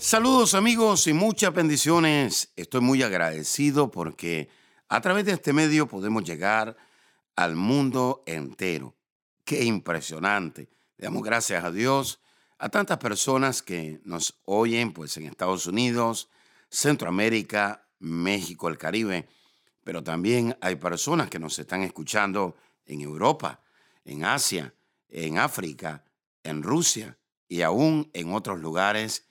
Saludos amigos y muchas bendiciones. Estoy muy agradecido porque a través de este medio podemos llegar al mundo entero. Qué impresionante. Damos gracias a Dios a tantas personas que nos oyen pues en Estados Unidos, Centroamérica, México, el Caribe, pero también hay personas que nos están escuchando en Europa, en Asia, en África, en Rusia y aún en otros lugares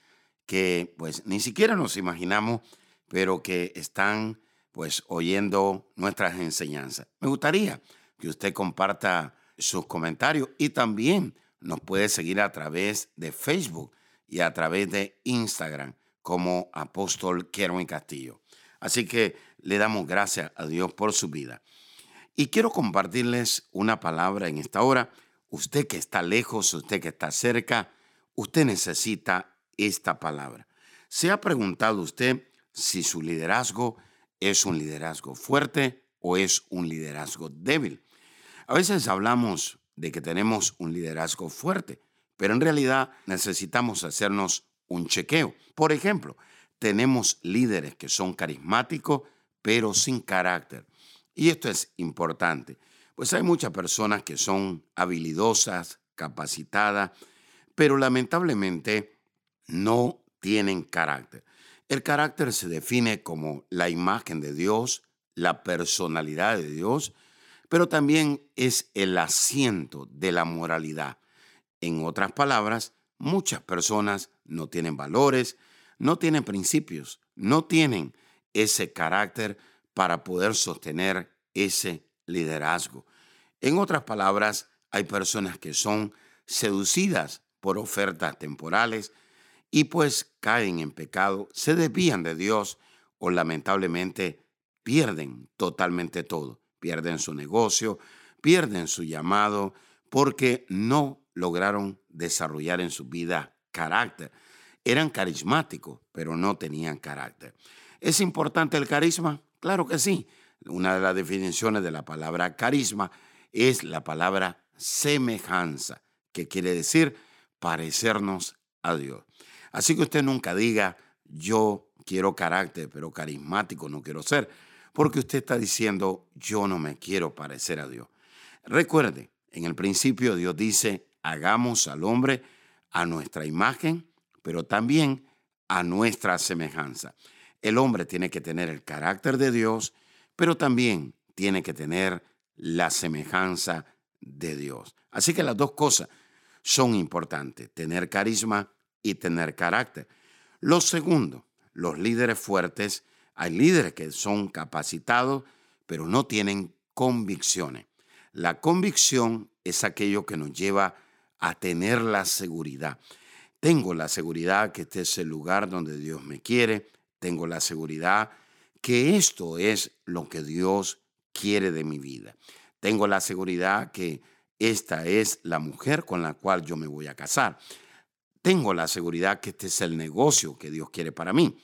que pues ni siquiera nos imaginamos, pero que están pues oyendo nuestras enseñanzas. Me gustaría que usted comparta sus comentarios y también nos puede seguir a través de Facebook y a través de Instagram como Apóstol Kerwin Castillo. Así que le damos gracias a Dios por su vida. Y quiero compartirles una palabra en esta hora. Usted que está lejos, usted que está cerca, usted necesita esta palabra. ¿Se ha preguntado usted si su liderazgo es un liderazgo fuerte o es un liderazgo débil? A veces hablamos de que tenemos un liderazgo fuerte, pero en realidad necesitamos hacernos un chequeo. Por ejemplo, tenemos líderes que son carismáticos, pero sin carácter. Y esto es importante, pues hay muchas personas que son habilidosas, capacitadas, pero lamentablemente no tienen carácter. El carácter se define como la imagen de Dios, la personalidad de Dios, pero también es el asiento de la moralidad. En otras palabras, muchas personas no tienen valores, no tienen principios, no tienen ese carácter para poder sostener ese liderazgo. En otras palabras, hay personas que son seducidas por ofertas temporales y pues caen en pecado, se desvían de Dios o lamentablemente pierden totalmente todo pierden su negocio, pierden su llamado, porque no lograron desarrollar en su vida carácter. Eran carismáticos, pero no tenían carácter. ¿Es importante el carisma? Claro que sí. Una de las definiciones de la palabra carisma es la palabra semejanza, que quiere decir parecernos a Dios. Así que usted nunca diga, yo quiero carácter, pero carismático no quiero ser porque usted está diciendo, yo no me quiero parecer a Dios. Recuerde, en el principio Dios dice, hagamos al hombre a nuestra imagen, pero también a nuestra semejanza. El hombre tiene que tener el carácter de Dios, pero también tiene que tener la semejanza de Dios. Así que las dos cosas son importantes, tener carisma y tener carácter. Lo segundo, los líderes fuertes hay líderes que son capacitados, pero no tienen convicciones. La convicción es aquello que nos lleva a tener la seguridad. Tengo la seguridad que este es el lugar donde Dios me quiere. Tengo la seguridad que esto es lo que Dios quiere de mi vida. Tengo la seguridad que esta es la mujer con la cual yo me voy a casar. Tengo la seguridad que este es el negocio que Dios quiere para mí.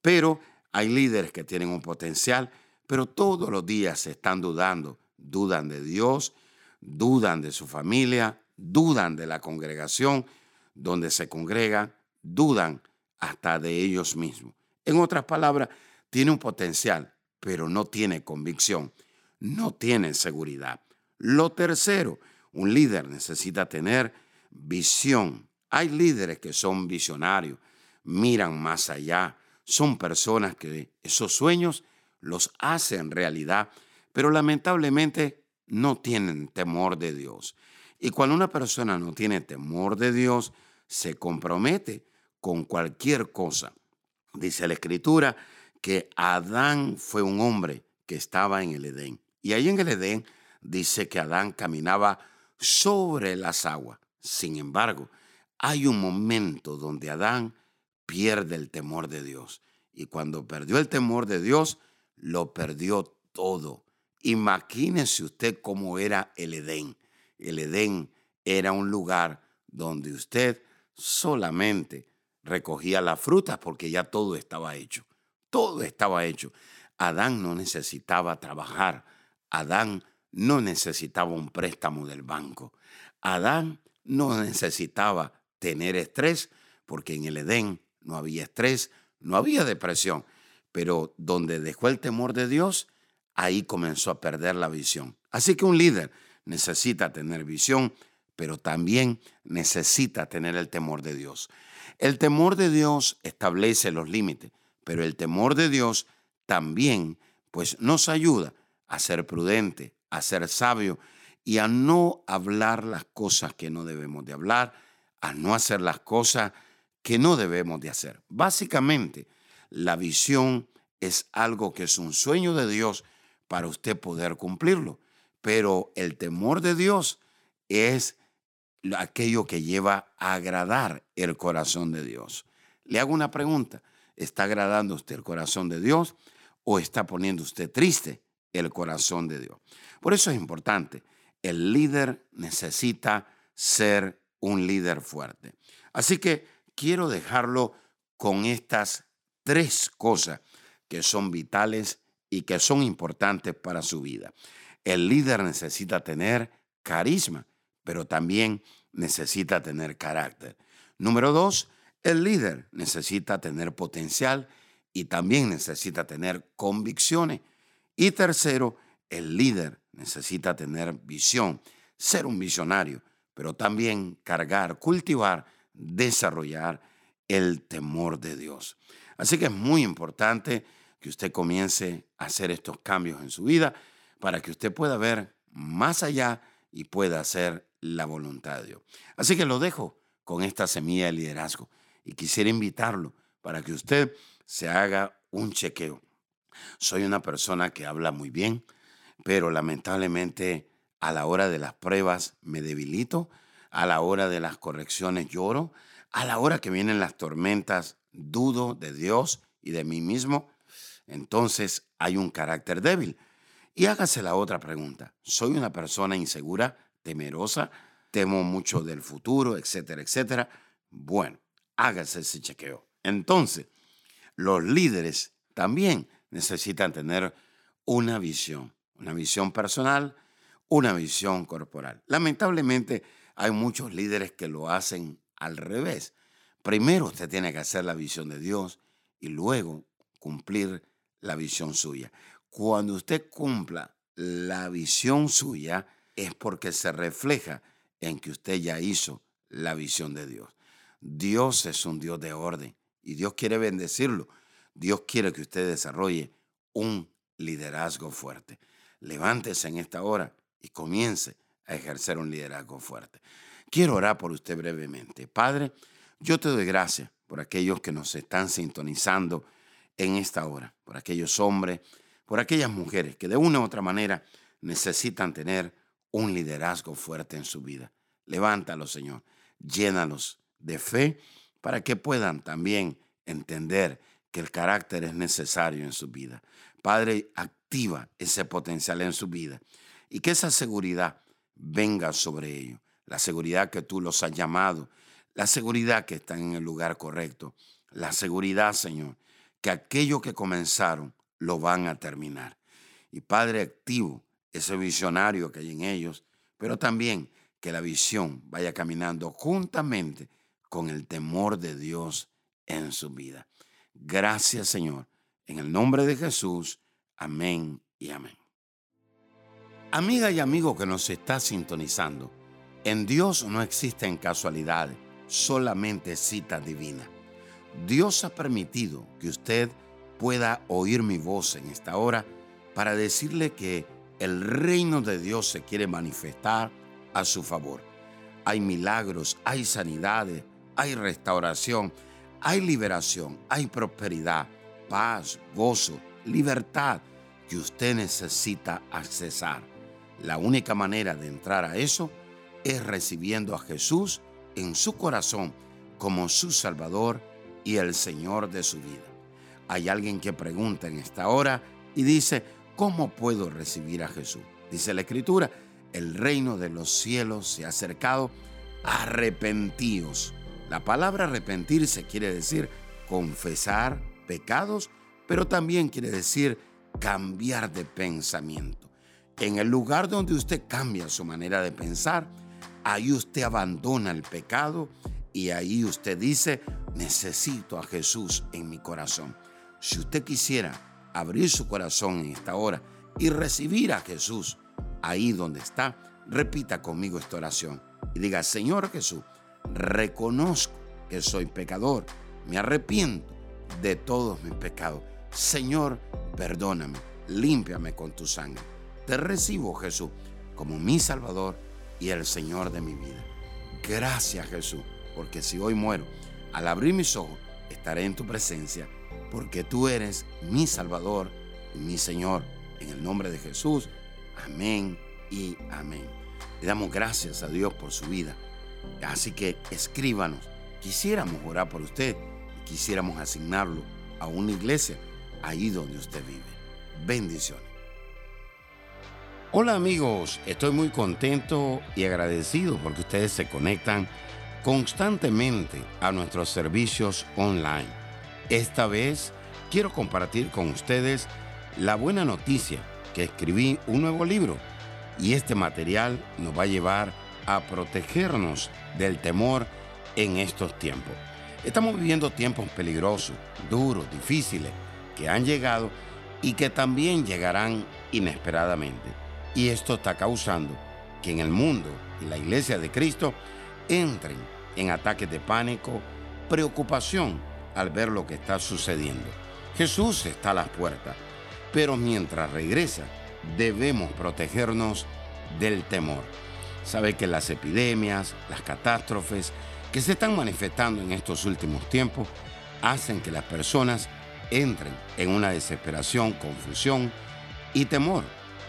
Pero hay líderes que tienen un potencial, pero todos los días se están dudando. Dudan de Dios, dudan de su familia, dudan de la congregación donde se congregan, dudan hasta de ellos mismos. En otras palabras, tiene un potencial, pero no tiene convicción, no tiene seguridad. Lo tercero, un líder necesita tener visión. Hay líderes que son visionarios, miran más allá, son personas que esos sueños los hacen realidad, pero lamentablemente no tienen temor de Dios. Y cuando una persona no tiene temor de Dios, se compromete con cualquier cosa. Dice la escritura que Adán fue un hombre que estaba en el Edén. Y ahí en el Edén dice que Adán caminaba sobre las aguas. Sin embargo, hay un momento donde Adán pierde el temor de Dios. Y cuando perdió el temor de Dios, lo perdió todo. Imagínese usted cómo era el Edén. El Edén era un lugar donde usted solamente recogía las frutas porque ya todo estaba hecho. Todo estaba hecho. Adán no necesitaba trabajar. Adán no necesitaba un préstamo del banco. Adán no necesitaba tener estrés porque en el Edén no había estrés, no había depresión. Pero donde dejó el temor de Dios, ahí comenzó a perder la visión. Así que un líder necesita tener visión, pero también necesita tener el temor de Dios. El temor de Dios establece los límites, pero el temor de Dios también pues nos ayuda a ser prudente, a ser sabio y a no hablar las cosas que no debemos de hablar, a no hacer las cosas que no debemos de hacer. Básicamente, la visión es algo que es un sueño de Dios para usted poder cumplirlo, pero el temor de Dios es aquello que lleva a agradar el corazón de Dios. Le hago una pregunta. ¿Está agradando usted el corazón de Dios o está poniendo usted triste el corazón de Dios? Por eso es importante. El líder necesita ser un líder fuerte. Así que quiero dejarlo con estas tres cosas que son vitales y que son importantes para su vida. El líder necesita tener carisma pero también necesita tener carácter. Número dos, el líder necesita tener potencial y también necesita tener convicciones. Y tercero, el líder necesita tener visión, ser un visionario, pero también cargar, cultivar, desarrollar el temor de Dios. Así que es muy importante que usted comience a hacer estos cambios en su vida para que usted pueda ver más allá y pueda hacer la voluntad de Dios. Así que lo dejo con esta semilla de liderazgo y quisiera invitarlo para que usted se haga un chequeo. Soy una persona que habla muy bien, pero lamentablemente a la hora de las pruebas me debilito, a la hora de las correcciones lloro, a la hora que vienen las tormentas dudo de Dios y de mí mismo. Entonces hay un carácter débil. Y hágase la otra pregunta. ¿Soy una persona insegura? temerosa, temo mucho del futuro, etcétera, etcétera. Bueno, hágase ese chequeo. Entonces, los líderes también necesitan tener una visión, una visión personal, una visión corporal. Lamentablemente, hay muchos líderes que lo hacen al revés. Primero usted tiene que hacer la visión de Dios y luego cumplir la visión suya. Cuando usted cumpla la visión suya, es porque se refleja en que usted ya hizo la visión de Dios. Dios es un Dios de orden y Dios quiere bendecirlo. Dios quiere que usted desarrolle un liderazgo fuerte. Levántese en esta hora y comience a ejercer un liderazgo fuerte. Quiero orar por usted brevemente. Padre, yo te doy gracias por aquellos que nos están sintonizando en esta hora, por aquellos hombres, por aquellas mujeres que de una u otra manera necesitan tener un liderazgo fuerte en su vida. Levántalos, Señor. Llénalos de fe para que puedan también entender que el carácter es necesario en su vida. Padre, activa ese potencial en su vida y que esa seguridad venga sobre ellos. La seguridad que tú los has llamado, la seguridad que están en el lugar correcto, la seguridad, Señor, que aquello que comenzaron lo van a terminar. Y Padre activo, ese visionario que hay en ellos, pero también que la visión vaya caminando juntamente con el temor de Dios en su vida. Gracias Señor. En el nombre de Jesús. Amén y amén. Amiga y amigo que nos está sintonizando, en Dios no existen casualidades, solamente cita divina. Dios ha permitido que usted pueda oír mi voz en esta hora para decirle que el reino de Dios se quiere manifestar a su favor. Hay milagros, hay sanidades, hay restauración, hay liberación, hay prosperidad, paz, gozo, libertad que usted necesita accesar. La única manera de entrar a eso es recibiendo a Jesús en su corazón como su Salvador y el Señor de su vida. Hay alguien que pregunta en esta hora y dice, ¿cómo puedo recibir a Jesús? Dice la Escritura, el reino de los cielos se ha acercado, arrepentíos. La palabra arrepentirse quiere decir confesar pecados, pero también quiere decir cambiar de pensamiento. En el lugar donde usted cambia su manera de pensar, ahí usted abandona el pecado y ahí usted dice, necesito a Jesús en mi corazón. Si usted quisiera abrir su corazón en esta hora y recibir a Jesús ahí donde está, repita conmigo esta oración y diga, Señor Jesús, reconozco que soy pecador, me arrepiento de todos mis pecados. Señor, perdóname, límpiame con tu sangre. Te recibo, Jesús, como mi Salvador y el Señor de mi vida. Gracias, Jesús, porque si hoy muero, al abrir mis ojos, estaré en tu presencia, porque tú eres mi Salvador y mi Señor. En el nombre de Jesús, amén y amén. Le damos gracias a Dios por su vida. Así que escríbanos. Quisiéramos orar por usted y quisiéramos asignarlo a una iglesia ahí donde usted vive. Bendiciones. Hola amigos, estoy muy contento y agradecido porque ustedes se conectan constantemente a nuestros servicios online. Esta vez quiero compartir con ustedes la buena noticia que escribí un nuevo libro y este material nos va a llevar a protegernos del temor en estos tiempos. Estamos viviendo tiempos peligrosos, duros, difíciles, que han llegado y que también llegarán inesperadamente. Y esto está causando que en el mundo y la iglesia de Cristo entren en ataques de pánico, preocupación al ver lo que está sucediendo. Jesús está a las puertas, pero mientras regresa, debemos protegernos del temor. Sabe que las epidemias, las catástrofes que se están manifestando en estos últimos tiempos hacen que las personas entren en una desesperación, confusión y temor.